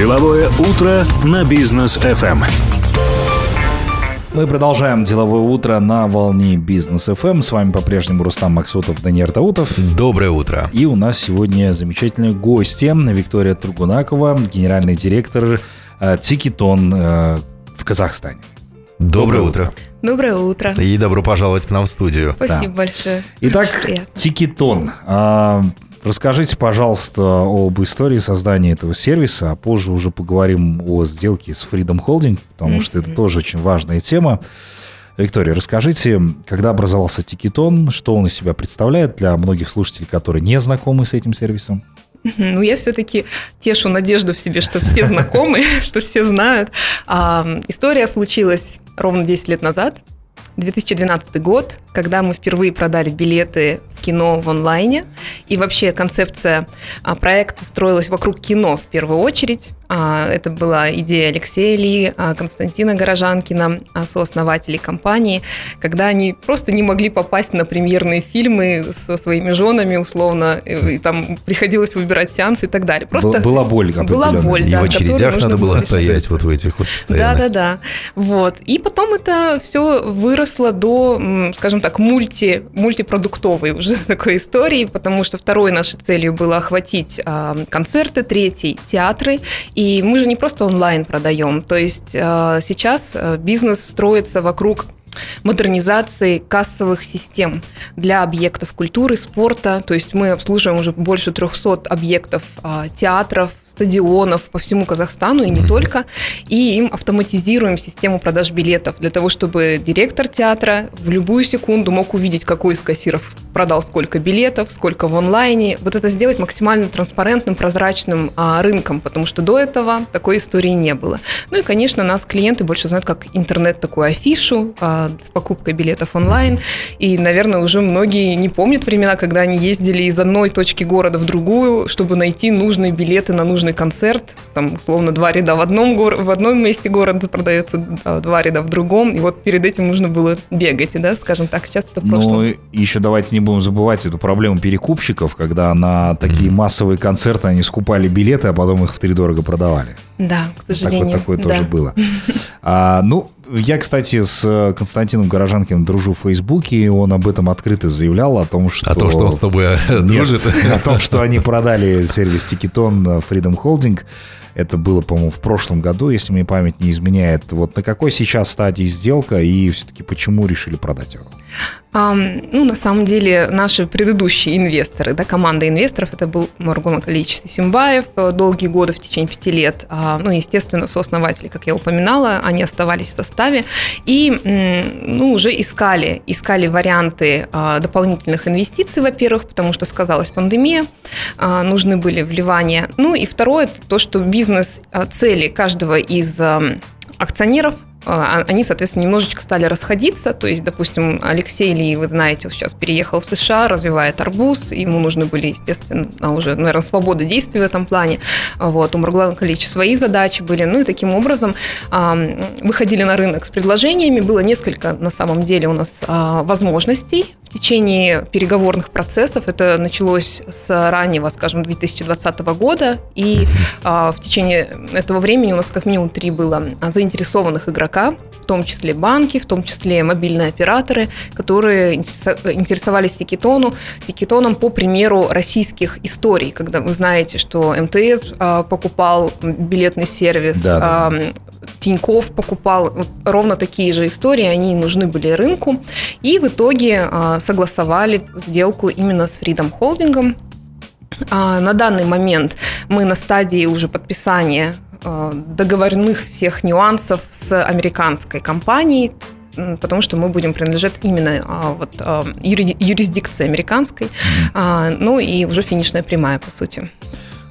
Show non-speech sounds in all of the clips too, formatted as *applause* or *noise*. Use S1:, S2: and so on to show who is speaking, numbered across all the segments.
S1: Деловое утро на бизнес FM.
S2: Мы продолжаем деловое утро на волне бизнес FM. С вами по-прежнему Рустам Максутов, Даниил Таутов.
S3: Доброе утро.
S2: И у нас сегодня замечательные гости. Виктория Тургунакова, генеральный директор э, Ticketon э, в Казахстане.
S3: Доброе утро.
S4: Доброе утро.
S3: И добро пожаловать к нам в студию.
S4: Спасибо большое.
S2: Итак, Ticketon. А, Расскажите, пожалуйста, об истории создания этого сервиса, а позже уже поговорим о сделке с Freedom Holding, потому mm-hmm. что это тоже очень важная тема. Виктория, расскажите, когда образовался Тикетон, что он из себя представляет для многих слушателей, которые не знакомы с этим сервисом?
S4: Ну, я все-таки тешу надежду в себе, что все знакомы, *laughs* *laughs* что все знают. История случилась ровно 10 лет назад. 2012 год, когда мы впервые продали билеты в кино в онлайне. И вообще концепция а, проекта строилась вокруг кино в первую очередь. А, это была идея Алексея Ли, а, Константина Горожанкина, сооснователей компании, когда они просто не могли попасть на премьерные фильмы со своими женами, условно, и там приходилось выбирать сеансы и так далее.
S2: Просто была боль
S4: Была боль,
S3: И да, в очередях надо было стоять вот в этих вот постоянно.
S4: Да-да-да. Вот. И потом это все выросло до, скажем так, мульти, мультипродуктовой уже *laughs* такой истории, потому что второй нашей целью было охватить концерты, третий – театры, и мы же не просто онлайн продаем, то есть э, сейчас э, бизнес строится вокруг модернизации кассовых систем для объектов культуры, спорта. То есть мы обслуживаем уже больше 300 объектов а, театров, стадионов по всему Казахстанну и не только, и им автоматизируем систему продаж билетов для того, чтобы директор театра в любую секунду мог увидеть, какой из кассиров продал сколько билетов, сколько в онлайне. Вот это сделать максимально транспарентным, прозрачным а, рынком, потому что до этого такой истории не было. Ну и, конечно, нас клиенты больше знают как интернет такую афишу а, с покупкой билетов онлайн. И, наверное, уже многие не помнят времена, когда они ездили из одной точки города в другую, чтобы найти нужные билеты на нужные нужный концерт, там, условно, два ряда в одном, гор... в одном месте города продается, два ряда в другом, и вот перед этим нужно было бегать, да, скажем так, сейчас это в прошлом.
S2: Ну, еще давайте не будем забывать эту проблему перекупщиков, когда на такие mm-hmm. массовые концерты они скупали билеты, а потом их в три дорого продавали.
S4: Да, к сожалению.
S2: Так вот, такое да. тоже было. *laughs* А, ну, я, кстати, с Константином Горожанкиным дружу в Фейсбуке, и он об этом открыто заявлял, о том, что...
S3: О том, что он с тобой дружит? *laughs*
S2: о том, что они продали сервис Тикетон Freedom Holding. Это было, по-моему, в прошлом году, если мне память не изменяет. Вот на какой сейчас стадии сделка и все-таки почему решили продать его?
S4: Um, ну, на самом деле, наши предыдущие инвесторы, да, команда инвесторов, это был Маргон Количество Симбаев, э, долгие годы, в течение пяти лет. Uh, ну, естественно, сооснователи, как я упоминала, они оставались в составе. И, ну, уже искали, искали варианты uh, дополнительных инвестиций, во-первых, потому что сказалась пандемия, uh, нужны были вливания. Ну, и второе, то, что бизнес-цели каждого из акционеров – а, они, соответственно, немножечко стали расходиться. То есть, допустим, Алексей Ли, вы знаете, сейчас переехал в США, развивает арбуз, ему нужны были, естественно, уже, наверное, свобода действий в этом плане. Вот, у Маргулана Калич свои задачи были. Ну и таким образом выходили на рынок с предложениями. Было несколько, на самом деле, у нас а, возможностей в течение переговорных процессов. Это началось с раннего, скажем, 2020 года. И в течение этого времени у нас как минимум три было заинтересованных игрока, в том числе банки, в том числе мобильные операторы, которые интересовались тикетону, тикетоном по примеру российских историй, когда вы знаете, что МТС а, покупал билетный сервис, да, а, Тиньков покупал вот, ровно такие же истории, они нужны были рынку, и в итоге а, согласовали сделку именно с Freedom Holding. А, на данный момент мы на стадии уже подписания Э, договорных всех нюансов с американской компанией, потому что мы будем принадлежать именно а, вот, а, юрисдикции американской, а, ну и уже финишная прямая, по сути.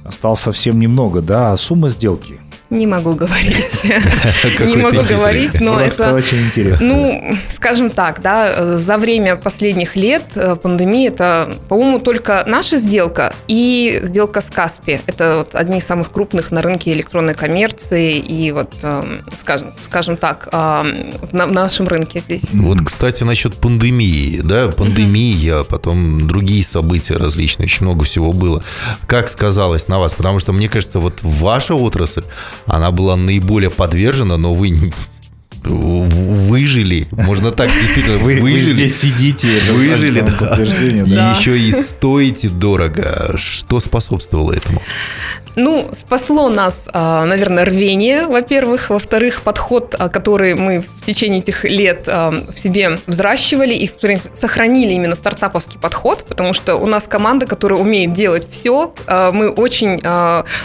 S2: Осталось совсем немного, да, сумма сделки?
S4: Не могу говорить. *laughs* Не могу говорить, но это...
S2: очень интересно.
S4: Ну, скажем так, да, за время последних лет э, пандемии это, по-моему, только наша сделка и сделка с Каспи. Это вот одни из самых крупных на рынке электронной коммерции и вот, эм, скажем, скажем так, эм, на нашем рынке здесь.
S3: Вот, кстати, насчет пандемии, да, пандемия, потом другие события различные, очень много всего было. Как сказалось на вас? Потому что, мне кажется, вот ваша отрасль, она была наиболее подвержена, но вы выжили, можно так действительно
S2: вы,
S3: выжили.
S2: Вы здесь сидите,
S3: выжили, да. И да. еще и стоите дорого. Что способствовало этому?
S4: Ну, спасло нас, а, наверное, рвение, во-первых. Во-вторых, подход, а, который мы в течение этих лет а, в себе взращивали и сохранили именно стартаповский подход, потому что у нас команда, которая умеет делать все. Мы очень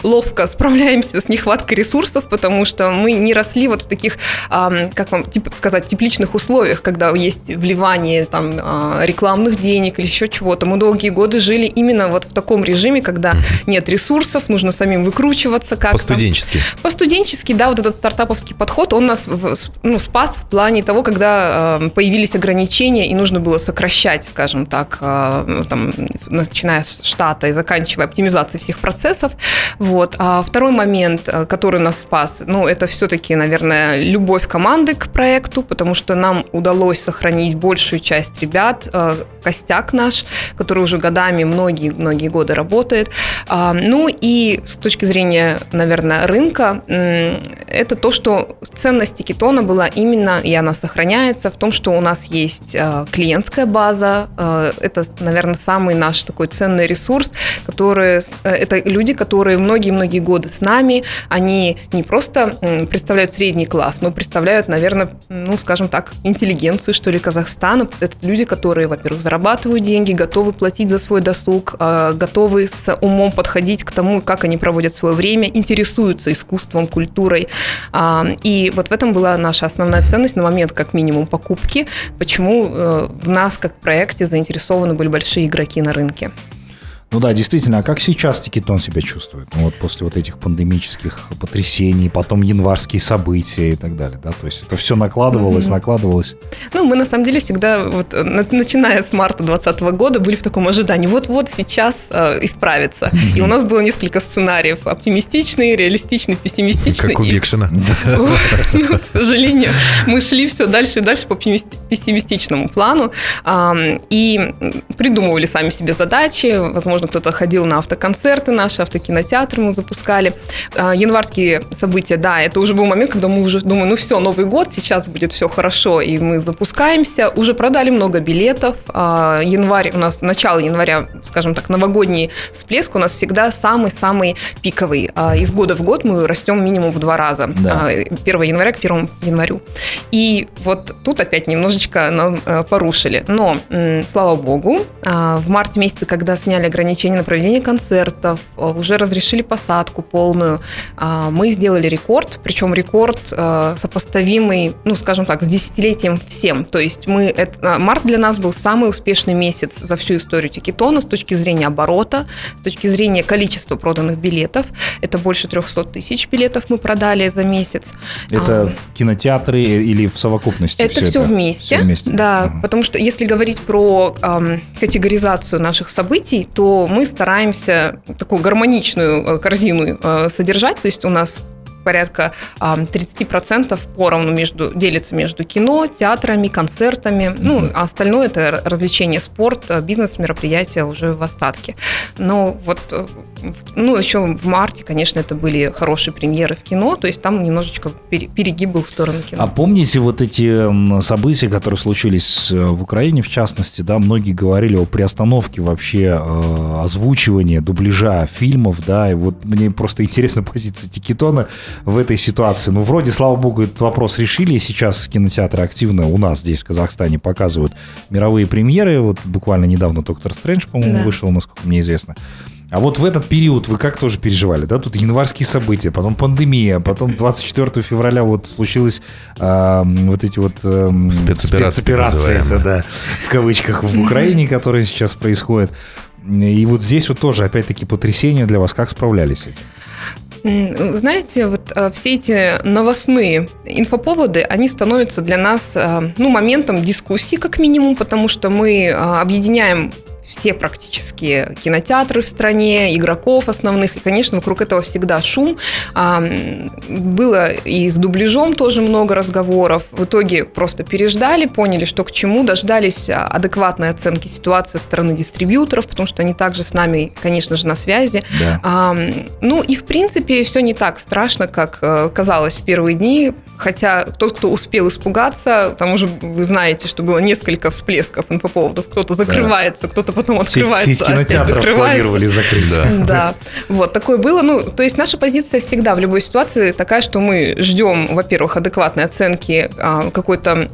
S4: ловко справляемся с нехваткой ресурсов, потому что мы не росли вот в таких, как вам сказать, тепличных условиях, когда есть вливание там, рекламных денег или еще чего-то. Мы долгие годы жили именно вот в таком режиме, когда нет ресурсов, нужно самим выкручиваться как
S3: По-студенчески.
S4: По-студенчески, да, вот этот стартаповский подход, он нас ну, спас в плане того, когда э, появились ограничения и нужно было сокращать, скажем так, э, там, начиная с штата и заканчивая оптимизацией всех процессов. Вот. А второй момент, э, который нас спас, ну, это все-таки, наверное, любовь команды к проекту, потому что нам удалось сохранить большую часть ребят, э, костяк наш, который уже годами, многие-многие годы работает. А, ну и с точки зрения, наверное, рынка, это то, что ценность Китона была именно, и она сохраняется, в том, что у нас есть э, клиентская база. Э, это, наверное, самый наш такой ценный ресурс, который, э, это люди, которые многие-многие годы с нами, они не просто представляют средний класс, но представляют, наверное, ну, скажем так, интеллигенцию, что ли, Казахстана. Это люди, которые, во-первых, зарабатывают деньги, готовы платить за свой досуг, готовы с умом подходить к тому, как они проводят свое время, интересуются искусством, культурой. А, и вот в этом была наша основная ценность на момент, как минимум, покупки, почему э, в нас, как проекте, заинтересованы были большие игроки на рынке.
S2: Ну да, действительно, а как сейчас Тикетон себя чувствует? Ну вот после вот этих пандемических потрясений, потом январские события и так далее, да? То есть это все накладывалось, mm-hmm. накладывалось.
S4: Ну, мы на самом деле всегда, вот, начиная с марта 2020 года, были в таком ожидании, вот-вот сейчас э, исправится. Mm-hmm. И у нас было несколько сценариев, оптимистичный, реалистичный, пессимистичный.
S3: Как у Бекшина. *laughs*
S4: Ну, к сожалению, мы шли все дальше и дальше по пессимистичному плану и придумывали сами себе задачи, возможно, возможно, кто-то ходил на автоконцерты наши, автокинотеатры мы запускали. А, январские события, да, это уже был момент, когда мы уже думаем, ну все, Новый год, сейчас будет все хорошо, и мы запускаемся. Уже продали много билетов. А, январь, у нас начало января, скажем так, новогодний всплеск у нас всегда самый-самый пиковый. А, из года в год мы растем минимум в два раза. Да. 1 января к 1 январю. И вот тут опять немножечко нам э, порушили. Но, слава богу, в марте месяце, когда сняли ограничения ограничения на проведение концертов, э, уже разрешили посадку полную. А, мы сделали рекорд, причем рекорд э, сопоставимый, ну, скажем так, с десятилетием всем. То есть мы, это, а, март для нас был самый успешный месяц за всю историю Тикетона с точки зрения оборота, с точки зрения количества проданных билетов. Это больше 300 тысяч билетов мы продали за месяц.
S2: Это а, в кинотеатры или в совокупности?
S4: Это все, все это? вместе, все вместе, да, ага. потому что если говорить про эм, категоризацию наших событий, то мы стараемся такую гармоничную э, корзину э, содержать. То есть у нас порядка 30% поровну между, делится между кино, театрами, концертами. Mm-hmm. Ну, а остальное это развлечение, спорт, э, бизнес-мероприятия уже в остатке. Но вот ну, еще в марте, конечно, это были хорошие премьеры в кино, то есть там немножечко перегиб был в сторону кино.
S2: А помните вот эти события, которые случились э, в Украине, в частности, да, многие говорили о приостановке вообще э, озвучивания, дубляжа фильмов, да, и вот мне просто интересна *laughs* позиция Тикетона в этой ситуации. Ну, вроде, слава богу, этот вопрос решили, и сейчас кинотеатры активно у нас здесь, в Казахстане, показывают мировые премьеры, вот буквально недавно «Доктор Стрэндж», по-моему, да. вышел, насколько мне известно. А вот в этот период вы как тоже переживали, да? Тут январские события, потом пандемия, потом 24 февраля вот случилось э, вот эти вот э,
S3: спецоперации, спецоперации
S2: да, да, в кавычках в Украине, которые сейчас происходят. И вот здесь вот тоже опять-таки потрясение для вас. Как справлялись с этим?
S4: Знаете, вот э, все эти новостные инфоповоды, они становятся для нас э, ну, моментом дискуссии, как минимум, потому что мы э, объединяем все практически кинотеатры в стране, игроков основных, и, конечно, вокруг этого всегда шум. Было и с дубляжом тоже много разговоров. В итоге просто переждали, поняли, что к чему, дождались адекватной оценки ситуации со стороны дистрибьюторов, потому что они также с нами, конечно же, на связи. Да. Ну и, в принципе, все не так страшно, как э, казалось в первые дни, хотя тот, кто успел испугаться, там уже вы знаете, что было несколько всплесков инфоповодов, кто-то закрывается, да. кто-то потом открывается. Сеть,
S2: сеть кинотеатров планировали закрыть.
S4: Да. да. Вот, такое было. Ну, то есть наша позиция всегда в любой ситуации такая, что мы ждем, во-первых, адекватной оценки а, какой-то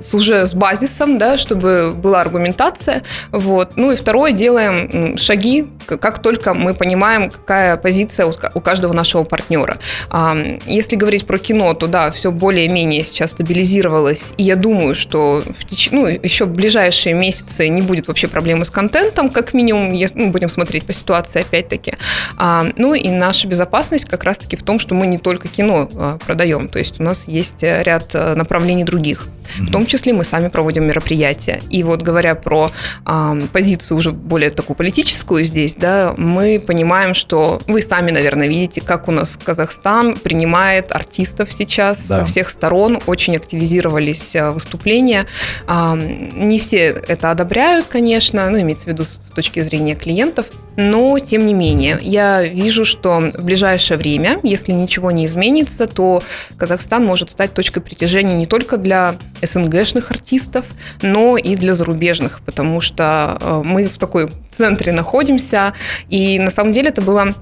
S4: с, уже с базисом, да, чтобы была аргументация. Вот. Ну и второе, делаем шаги, как только мы понимаем, какая позиция у каждого нашего партнера. А, если говорить про кино, то да, все более-менее сейчас стабилизировалось. И я думаю, что в теч... ну, еще в ближайшие месяцы не будет вообще проблемы с контентом, как минимум, если, ну, будем смотреть по ситуации опять-таки. А, ну и наша безопасность как раз-таки в том, что мы не только кино а, продаем, то есть у нас есть ряд а, направлений других. Mm-hmm. В том числе мы сами проводим мероприятия. И вот говоря про а, позицию уже более такую политическую здесь, да, мы понимаем, что вы сами, наверное, видите, как у нас Казахстан принимает артистов сейчас да. со всех сторон, очень активизировались а, выступления. А, не все это одобряют, конечно, ну, имеется в виду с точки зрения клиентов, но, тем не менее, я вижу, что в ближайшее время, если ничего не изменится, то Казахстан может стать точкой притяжения не только для СНГшных артистов, но и для зарубежных, потому что э, мы в такой центре находимся, и на самом деле это было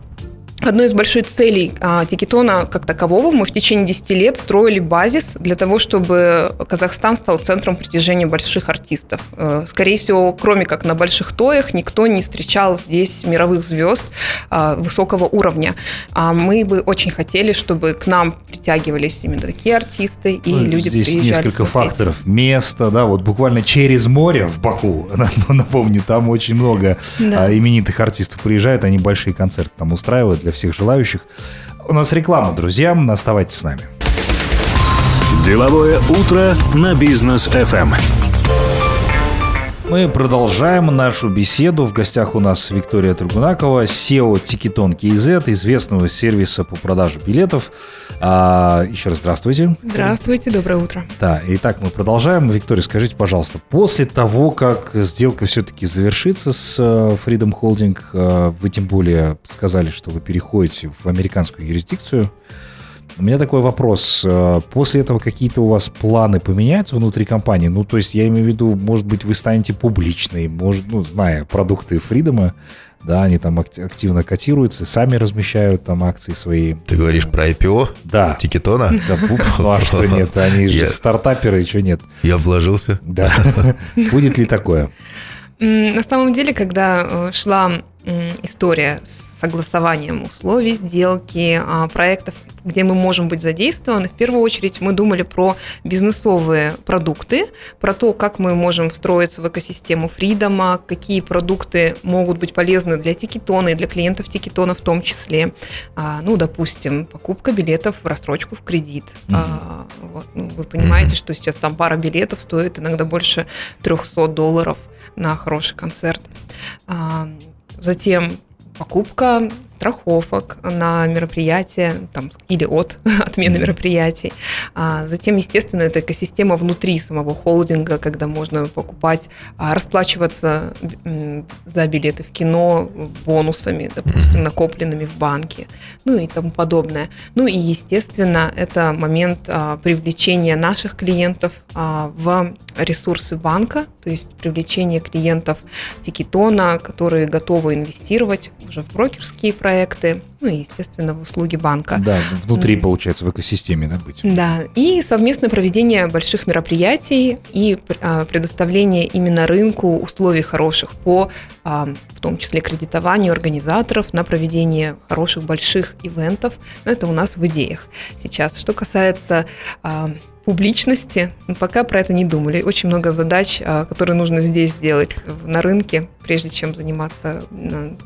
S4: Одной из больших целей а, Тикетона как такового мы в течение 10 лет строили базис для того, чтобы Казахстан стал центром притяжения больших артистов. Э, скорее всего, кроме как на больших тоях, никто не встречал здесь мировых звезд а, высокого уровня. А мы бы очень хотели, чтобы к нам притягивались именно такие артисты, и ну, люди
S2: здесь
S4: приезжали
S2: несколько смотреть. факторов. Место, да, вот буквально через море в Баку, *laughs* напомню, там очень много да. А, именитых артистов приезжают, они большие концерты там устраивают для всех желающих. У нас реклама, друзья. Оставайтесь с нами.
S1: Деловое утро на бизнес FM.
S2: Мы продолжаем нашу беседу. В гостях у нас Виктория Тургунакова, SEO Тикетон KZ, известного сервиса по продаже билетов. А, еще раз здравствуйте.
S4: Здравствуйте, доброе утро.
S2: Да, итак, мы продолжаем. Виктория, скажите, пожалуйста, после того, как сделка все-таки завершится с э, Freedom Holding, э, вы тем более сказали, что вы переходите в американскую юрисдикцию, у меня такой вопрос. Э, после этого какие-то у вас планы поменяются внутри компании? Ну, то есть я имею в виду, может быть, вы станете публичной, может, ну, зная продукты Фридома, да, они там активно котируются, сами размещают там акции свои.
S3: Ты говоришь про IPO?
S2: Да.
S3: Тикетона? *laughs*
S2: Да, ну а что *laughs* нет, они же стартаперы, что нет.
S3: Я вложился.
S2: Да. *laughs* Будет ли такое?
S4: На самом деле, когда э, шла история с согласованием условий сделки, а, проектов где мы можем быть задействованы, в первую очередь мы думали про бизнесовые продукты, про то, как мы можем встроиться в экосистему Фридома, какие продукты могут быть полезны для Тикетона и для клиентов Тикетона в том числе. А, ну, допустим, покупка билетов в рассрочку в кредит. Mm-hmm. А, вот, ну, вы понимаете, mm-hmm. что сейчас там пара билетов стоит иногда больше 300 долларов на хороший концерт. А, затем покупка страховок на мероприятия там, или от *laughs* отмены мероприятий. А затем, естественно, это экосистема внутри самого холдинга, когда можно покупать, а, расплачиваться за билеты в кино бонусами, допустим, накопленными в банке, ну и тому подобное. Ну и, естественно, это момент а, привлечения наших клиентов а, в ресурсы банка, то есть привлечение клиентов Тикетона, которые готовы инвестировать уже в брокерские проекты, проекты, ну и, естественно, в услуги банка.
S2: Да, внутри, получается, в экосистеме да, быть.
S4: Да, и совместное проведение больших мероприятий и а, предоставление именно рынку условий хороших по, а, в том числе, кредитованию организаторов на проведение хороших больших ивентов. Но это у нас в идеях сейчас. Что касается а, публичности. Но пока про это не думали. Очень много задач, а, которые нужно здесь сделать на рынке, прежде чем заниматься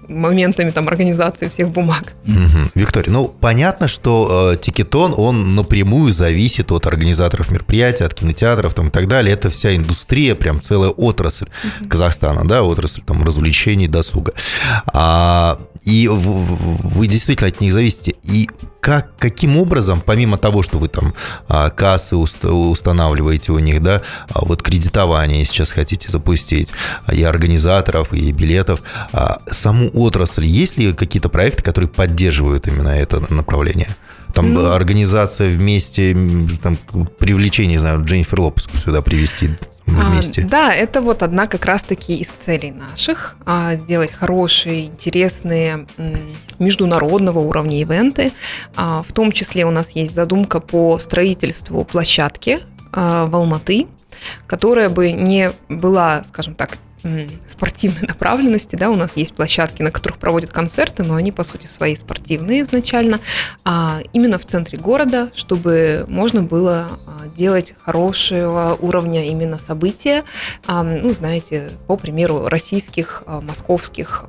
S4: моментами там, организации всех бумаг.
S3: Угу. Виктория, ну понятно, что э, Тикетон, он напрямую зависит от организаторов мероприятий, от кинотеатров там, и так далее. Это вся индустрия, прям целая отрасль угу. Казахстана, да, отрасль там развлечений, досуга. А, и вы действительно от них зависите. И как, каким образом, помимо того, что вы там а, кассы устанавливаете у них, да, а вот кредитование сейчас хотите запустить, и организаторов, и билетов, а саму отрасль, есть ли какие-то проекты, которые поддерживают именно это направление? Там ну, организация вместе, там, привлечение, не знаю, Дженнифер Лопес сюда привести вместе.
S4: А, да, это вот одна как раз-таки из целей наших. А, сделать хорошие, интересные международного уровня ивенты. А, в том числе у нас есть задумка по строительству площадки а, в Алматы, которая бы не была, скажем так, спортивной *laughs* направленности, да, у нас есть площадки, на которых проводят концерты, но они, по сути, свои спортивные изначально, а именно в центре города, чтобы можно было а, делать хорошего уровня именно события, ну, знаете, по примеру, российских, а, московских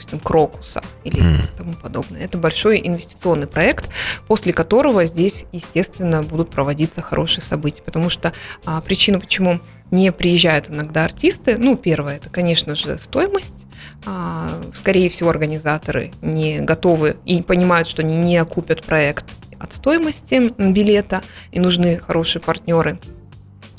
S4: допустим, Крокуса или mm. тому подобное. Это большой инвестиционный проект, после которого здесь, естественно, будут проводиться хорошие события. Потому что а, причина, почему не приезжают иногда артисты. Ну, первое, это, конечно же, стоимость. А, скорее всего, организаторы не готовы и понимают, что они не окупят проект от стоимости билета, и нужны хорошие партнеры.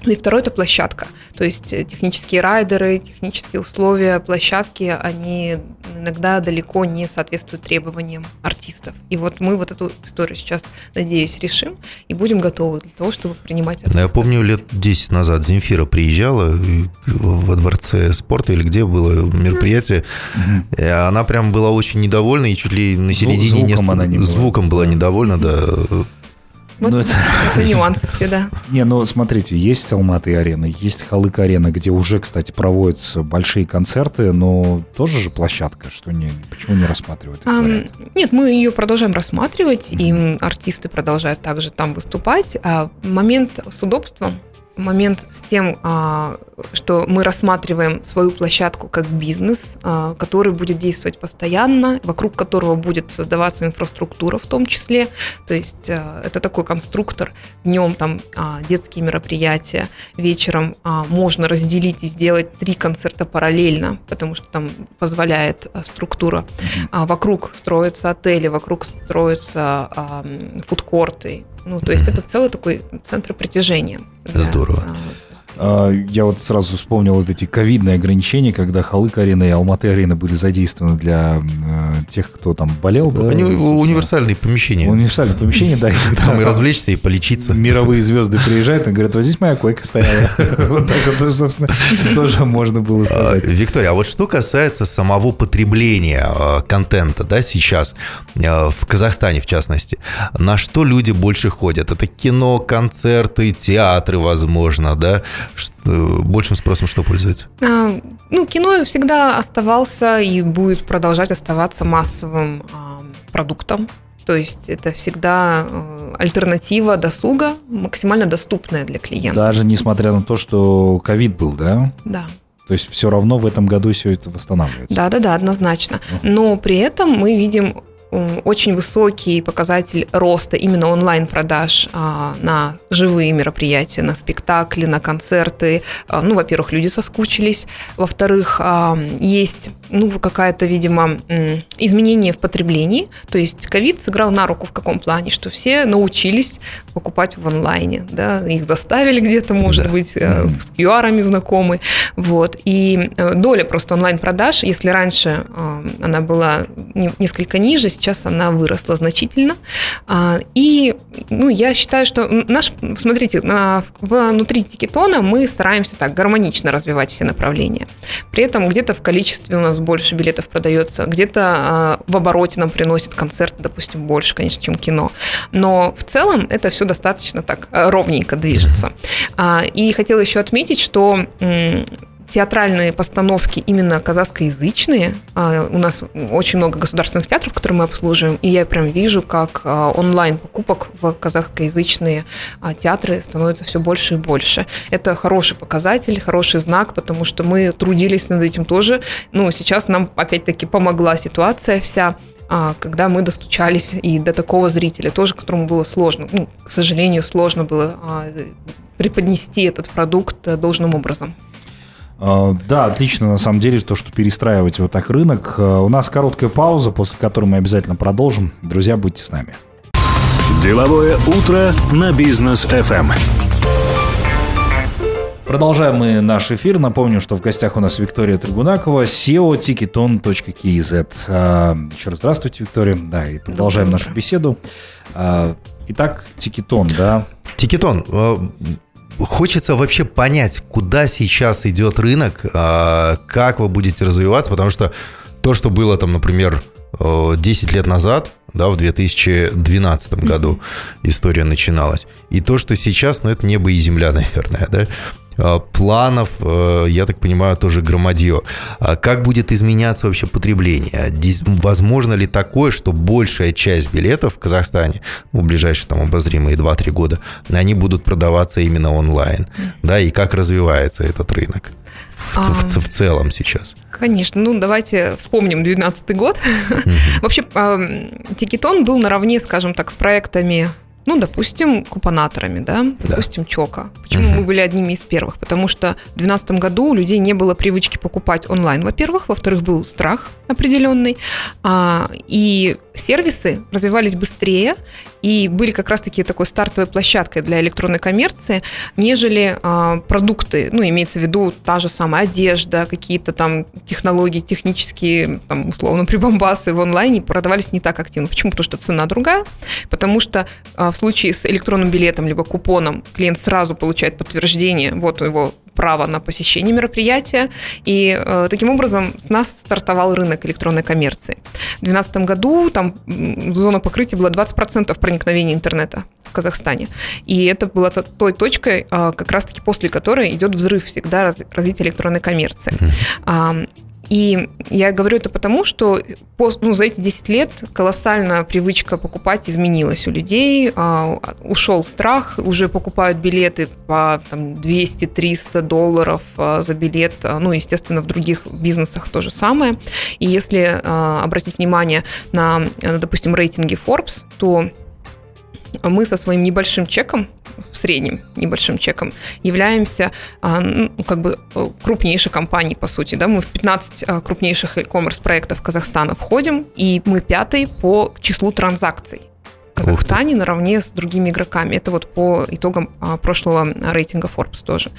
S4: И второе – это площадка. То есть технические райдеры, технические условия площадки, они иногда далеко не соответствуют требованиям артистов. И вот мы вот эту историю сейчас, надеюсь, решим и будем готовы для того, чтобы принимать
S3: артистов. Я помню, лет 10 назад Земфира приезжала во дворце спорта или где было мероприятие, и она прям была очень недовольна и чуть ли на середине...
S2: Звуком несколько... она не была.
S3: Звуком была недовольна, да.
S4: Вот ну, это... *laughs* это нюансы все, да. *laughs*
S2: Не, ну смотрите, есть Алматы арена, есть Халык арена, где уже, кстати, проводятся большие концерты, но тоже же площадка, что не, почему не рассматривают? А,
S4: нет, мы ее продолжаем рассматривать, mm-hmm. и артисты продолжают также там выступать. А момент с удобством момент с тем, а, что мы рассматриваем свою площадку как бизнес, а, который будет действовать постоянно, вокруг которого будет создаваться инфраструктура в том числе. То есть а, это такой конструктор. Днем там детские мероприятия, вечером можно разделить и сделать три концерта параллельно, потому что там позволяет структура. Вокруг строятся отели, вокруг строятся фудкорты, ну, то есть это целый такой центр притяжения.
S3: Здорово.
S2: Я вот сразу вспомнил вот эти ковидные ограничения, когда Халык-арена и Алматы-арена были задействованы для э, тех, кто там болел. Да,
S3: Они универсальные помещения.
S2: Универсальные помещения, да. *laughs*
S3: Там и развлечься, и полечиться.
S2: Мировые звезды приезжают и говорят, вот здесь моя койка стояла. *laughs* Вот так вот, собственно, тоже можно было сказать.
S3: Виктория, а вот что касается самого потребления э, контента, да, сейчас, в Казахстане в частности, на что люди больше ходят? Это кино, концерты, театры, возможно, да? Большим спросом что пользуется? А,
S4: ну, кино всегда оставался и будет продолжать оставаться массовым а, продуктом. То есть это всегда а, альтернатива досуга, максимально доступная для клиента.
S2: Даже несмотря на то, что ковид был, да?
S4: Да.
S2: То есть все равно в этом году все это восстанавливается.
S4: Да, да, да, однозначно. Но при этом мы видим очень высокий показатель роста именно онлайн-продаж а, на живые мероприятия, на спектакли, на концерты. А, ну, во-первых, люди соскучились. Во-вторых, а, есть ну, какая-то, видимо, изменение в потреблении. То есть ковид сыграл на руку в каком плане, что все научились покупать в онлайне. Да? Их заставили где-то, может да. быть, mm-hmm. с QR знакомы. Вот. И э, доля просто онлайн-продаж, если раньше она была несколько ниже, сейчас она выросла значительно. А, и ну, я считаю, что наш, смотрите, внутри тикетона мы стараемся так гармонично развивать все направления. При этом где-то в количестве у нас больше билетов продается, где-то а, в обороте нам приносит концерт, допустим, больше, конечно, чем кино. Но в целом это все достаточно так ровненько движется. А, и хотела еще отметить, что театральные постановки именно казахскоязычные. А, у нас очень много государственных театров, которые мы обслуживаем, и я прям вижу, как а, онлайн покупок в казахскоязычные а, театры становится все больше и больше. Это хороший показатель, хороший знак, потому что мы трудились над этим тоже. Ну, сейчас нам опять-таки помогла ситуация вся когда мы достучались и до такого зрителя, тоже которому было сложно, ну, к сожалению, сложно было преподнести этот продукт должным образом.
S2: А, да, отлично, на самом деле, то, что перестраивать вот так рынок. А, у нас короткая пауза, после которой мы обязательно продолжим. Друзья, будьте с нами.
S1: Деловое утро на бизнес FM.
S2: Продолжаем мы наш эфир. Напомню, что в гостях у нас Виктория Тригунакова, SEO tikiton.kz. А, еще раз здравствуйте, Виктория. Да, и продолжаем нашу беседу. Итак, Ticketon, да?
S3: Ticketon хочется вообще понять, куда сейчас идет рынок, а, как вы будете развиваться, потому что то, что было там, например, 10 лет назад, да, в 2012 году история начиналась, и то, что сейчас, ну, это небо и земля, *laughs* наверное, да, планов, э, я так понимаю, тоже громадье. А как будет изменяться вообще потребление? Возможно ли такое, что большая часть билетов в Казахстане, ну, в ближайшие там обозримые 2-3 года, они будут продаваться именно онлайн? Да, и как развивается этот рынок? В, а, в, в целом сейчас?
S4: Конечно. Ну, давайте вспомним 2012 год. *laughs* Вообще, Тикетон был наравне, скажем так, с проектами ну, допустим, купонаторами, да, допустим, да. ЧОКа. Почему угу. мы были одними из первых? Потому что в 2012 году у людей не было привычки покупать онлайн, во-первых. Во-вторых, был страх определенный. А, и сервисы развивались быстрее и были как раз-таки такой стартовой площадкой для электронной коммерции, нежели а, продукты, ну, имеется в виду та же самая одежда, какие-то там технологии технические, там, условно, прибамбасы в онлайне продавались не так активно. Почему? Потому что цена другая, потому что а, в случае с электронным билетом либо купоном клиент сразу получает подтверждение, вот его право на посещение мероприятия. И э, таким образом с нас стартовал рынок электронной коммерции. В 2012 году там зона покрытия была 20% проникновения интернета в Казахстане. И это было той точкой, э, как раз-таки после которой идет взрыв всегда раз, развития электронной коммерции. Mm-hmm. И я говорю это потому, что ну, за эти 10 лет колоссально привычка покупать изменилась у людей. А, ушел страх, уже покупают билеты по 200-300 долларов а, за билет. А, ну, естественно, в других бизнесах то же самое. И если обратить внимание на, допустим, рейтинги Forbes, то мы со своим небольшим чеком в среднем небольшим чеком, являемся а, ну, как бы э, крупнейшей компанией, по сути. Да? Мы в 15 а, крупнейших e-commerce проектов Казахстана входим, и мы пятый по числу транзакций. Казахстане наравне с другими игроками. Это вот по итогам а, прошлого рейтинга Forbes тоже.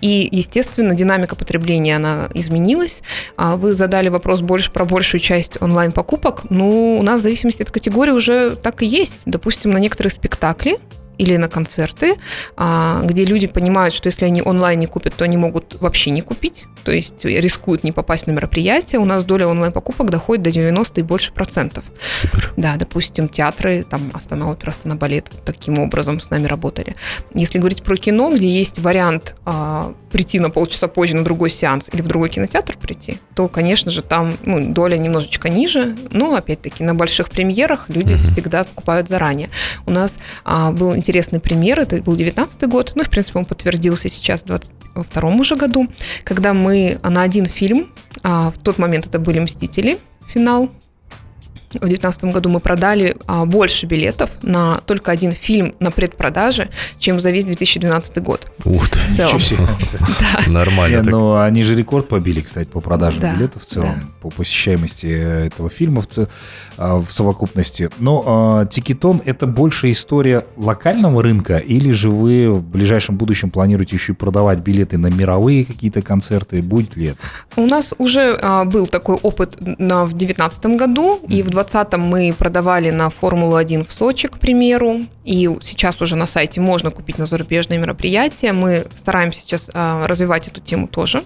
S4: И, естественно, динамика потребления, она изменилась. Вы задали вопрос больше про большую часть онлайн-покупок. Ну, у нас в зависимости от категории уже так и есть. Допустим, на некоторые спектакли или на концерты, а, где люди понимают, что если они онлайн не купят, то они могут вообще не купить, то есть рискуют не попасть на мероприятие. У нас доля онлайн-покупок доходит до 90 и больше процентов. Супер. Да, допустим, театры, там Астана Опера, Астана Балет таким образом с нами работали. Если говорить про кино, где есть вариант а, прийти на полчаса позже на другой сеанс или в другой кинотеатр прийти, то, конечно же, там ну, доля немножечко ниже, но, опять-таки, на больших премьерах люди mm-hmm. всегда покупают заранее. У нас а, был интересный пример, это был 19 год, ну, в принципе, он подтвердился сейчас в 22 уже году, когда мы на один фильм, а, в тот момент это были «Мстители», финал, в 2019 году мы продали а, больше билетов на только один фильм на предпродаже, чем за весь 2012 год.
S3: Ух ты, в целом. *laughs*
S2: да. Нормально. Ну, они же рекорд побили, кстати, по продаже да, билетов в целом, да. по посещаемости этого фильма в, а, в совокупности. Но а, Тикетон – это больше история локального рынка, или же вы в ближайшем будущем планируете еще и продавать билеты на мировые какие-то концерты? Будет ли это?
S4: У нас уже а, был такой опыт на, в 2019 году, и в 2020 мы продавали на Формулу-1 в Сочи, к примеру, и сейчас уже на сайте можно купить на зарубежные мероприятия. Мы стараемся сейчас а, развивать эту тему тоже.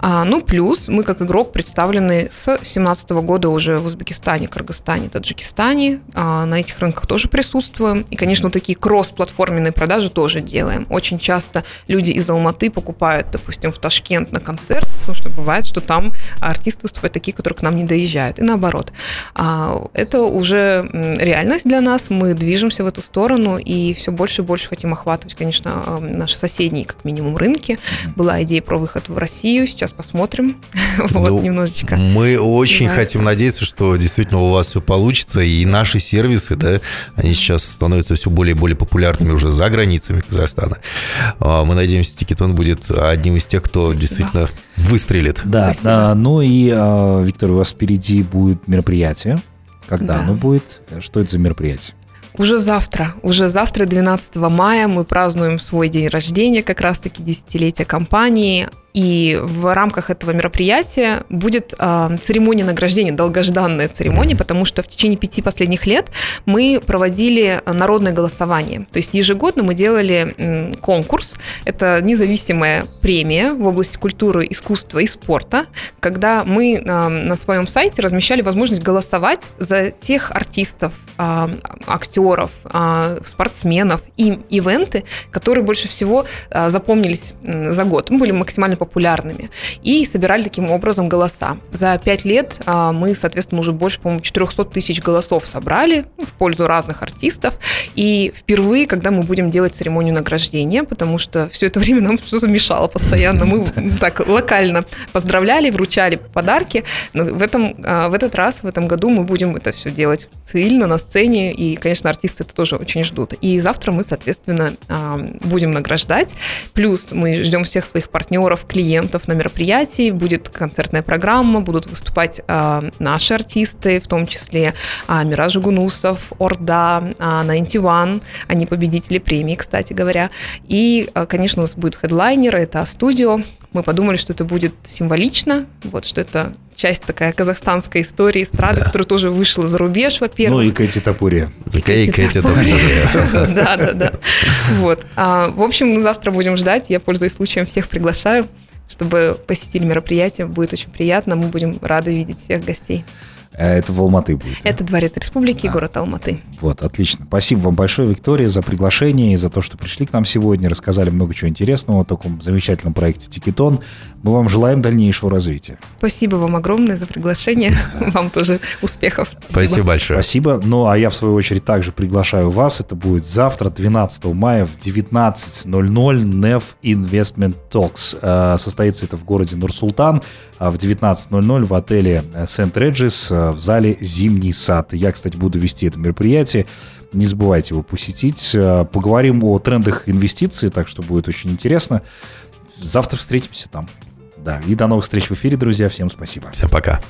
S4: А, ну, плюс мы как игрок представлены с 2017 года уже в Узбекистане, Кыргызстане, Таджикистане. А, на этих рынках тоже присутствуем. И, конечно, такие кросс-платформенные продажи тоже делаем. Очень часто люди из Алматы покупают, допустим, в Ташкент на концерт, потому что бывает, что там артисты выступают такие, которые к нам не доезжают. И наоборот. А, это уже реальность для нас. Мы движемся в эту сторону и все больше и больше хотим охватывать, конечно, наши соседние, как минимум, рынки. Была идея про выход в Россию, сейчас посмотрим. *laughs* вот, ну, немножечко.
S3: Мы очень нравится. хотим надеяться, что действительно у вас все получится, и наши сервисы, да, они сейчас становятся все более и более популярными уже за границами Казахстана. А, мы надеемся, Тикетон будет одним из тех, кто Спасибо. действительно выстрелит.
S2: Да, да, ну и, а, Виктор, у вас впереди будет мероприятие. Когда да. оно будет? Что это за мероприятие?
S4: Уже завтра, уже завтра, 12 мая, мы празднуем свой день рождения, как раз-таки десятилетие компании. И в рамках этого мероприятия будет э, церемония награждения, долгожданная церемония, потому что в течение пяти последних лет мы проводили народное голосование. То есть ежегодно мы делали э, конкурс. Это независимая премия в области культуры, искусства и спорта, когда мы э, на своем сайте размещали возможность голосовать за тех артистов, э, актеров, э, спортсменов и ивенты, которые больше всего э, запомнились за год. Мы были максимально популярны популярными. И собирали таким образом голоса. За пять лет а, мы, соответственно, уже больше, по-моему, 400 тысяч голосов собрали в пользу разных артистов. И впервые, когда мы будем делать церемонию награждения, потому что все это время нам что-то мешало постоянно. Мы так локально поздравляли, вручали подарки. Но в, этом, а, в этот раз, в этом году мы будем это все делать цивильно на сцене. И, конечно, артисты это тоже очень ждут. И завтра мы, соответственно, а, будем награждать. Плюс мы ждем всех своих партнеров, клиентов на мероприятии, будет концертная программа, будут выступать э, наши артисты, в том числе э, Мираж Гунусов, Орда, э, 91, они победители премии, кстати говоря. И, э, конечно, у нас будет хедлайнер, это студио. Мы подумали, что это будет символично, вот что это часть такая казахстанской истории эстрады, да. которая тоже вышла за рубеж, во-первых.
S2: Ну и Кэти Тапурия.
S3: И Кэти Тапурия. *laughs*
S4: Да, да, да. Вот. В общем, завтра будем ждать. Я, пользуясь случаем, всех приглашаю чтобы посетили мероприятие. Будет очень приятно. Мы будем рады видеть всех гостей.
S2: Э, это в Алматы будет.
S4: Это да? Дворец Республики, да. город Алматы.
S2: Вот, отлично. Спасибо вам большое, Виктория, за приглашение и за то, что пришли к нам сегодня, рассказали много чего интересного о таком замечательном проекте Тикетон. Мы вам желаем дальнейшего развития.
S4: Спасибо вам огромное за приглашение. *laughs* Вам тоже успехов.
S3: Спасибо большое.
S2: Спасибо. Ну, а я, в свою очередь, также приглашаю вас. Это будет завтра, 12 мая в 19.00 NEF Investment Talks. Э, состоится это в городе Нур-Султан в 19.00 в отеле Сент-Реджис в зале «Зимний сад». Я, кстати, буду вести это мероприятие. Не забывайте его посетить. Э, поговорим о трендах инвестиций, так что будет очень интересно. Завтра встретимся там. Да, и до новых встреч в эфире, друзья. Всем спасибо.
S3: Всем пока.